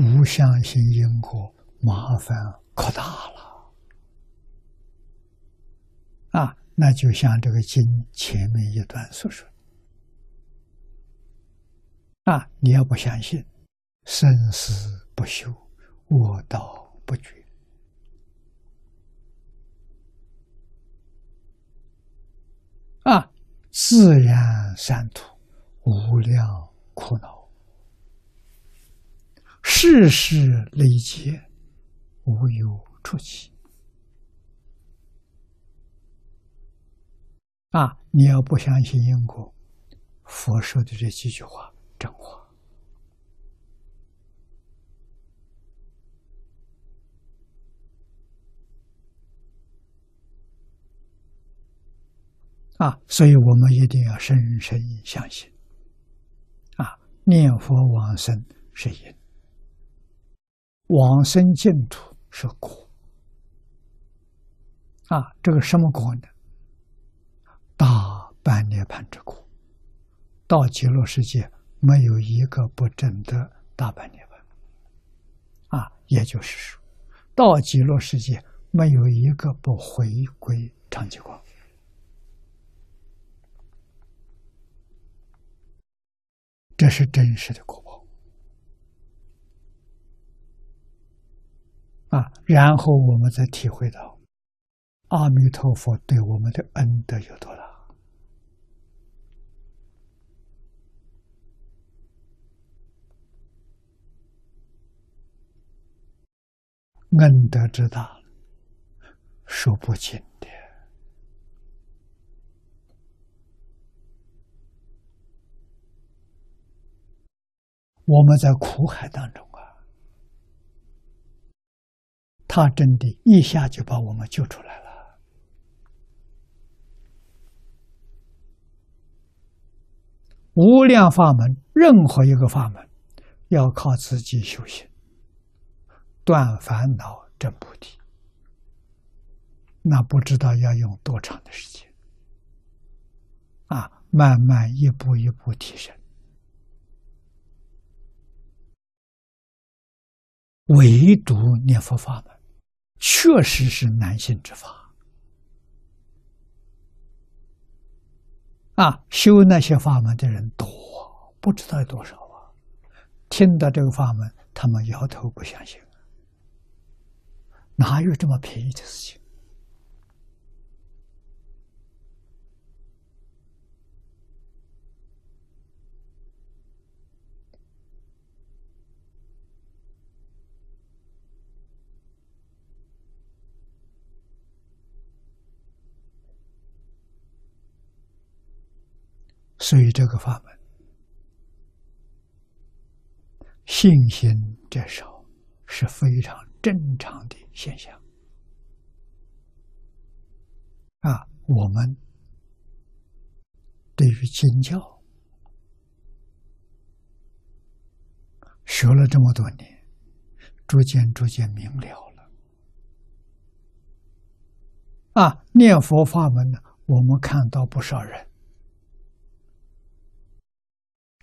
不相信因果，麻烦可大了啊！那就像这个经前面一段所说啊，你要不相信，生死不休，恶道不绝啊，自然善途，无量苦恼。世事累劫，无有出期。啊！你要不相信因果，佛说的这几句话真话。啊！所以我们一定要深深相信。啊！念佛往生是因。往生净土是果啊，这个什么果呢？大半涅盘之果。到极乐世界没有一个不证得大半涅盘啊，也就是说，到极乐世界没有一个不回归常寂光，这是真实的果报。然后我们再体会到，阿弥陀佛对我们的恩德有多大，恩德之大，说不尽的。我们在苦海当中。他真的一下就把我们救出来了。无量法门，任何一个法门，要靠自己修行，断烦恼、证菩提，那不知道要用多长的时间。啊，慢慢一步一步提升，唯独念佛法门。确实是难信之法啊！修那些法门的人多，不知道有多少啊！听到这个法门，他们摇头不相信，哪有这么便宜的事情？所以，这个法门信心减少是非常正常的现象。啊，我们对于经教学了这么多年，逐渐逐渐明了了。啊，念佛法门呢，我们看到不少人。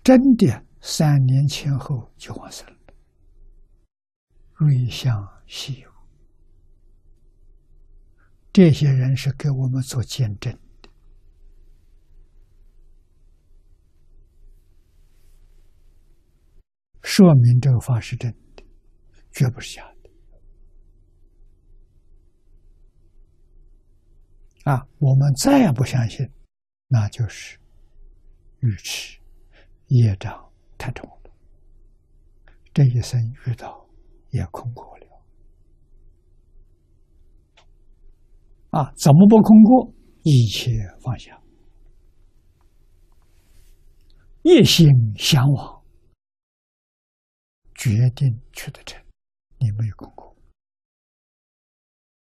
真的，三年前后就往生了，瑞相西游。这些人是给我们做见证的，说明这个法是真的，绝不是假的。啊，我们再也不相信，那就是愚痴。业障太重了，这一生遇到也空过了啊！怎么不空过？一切放下，一心向往，决定去得成。你没有空过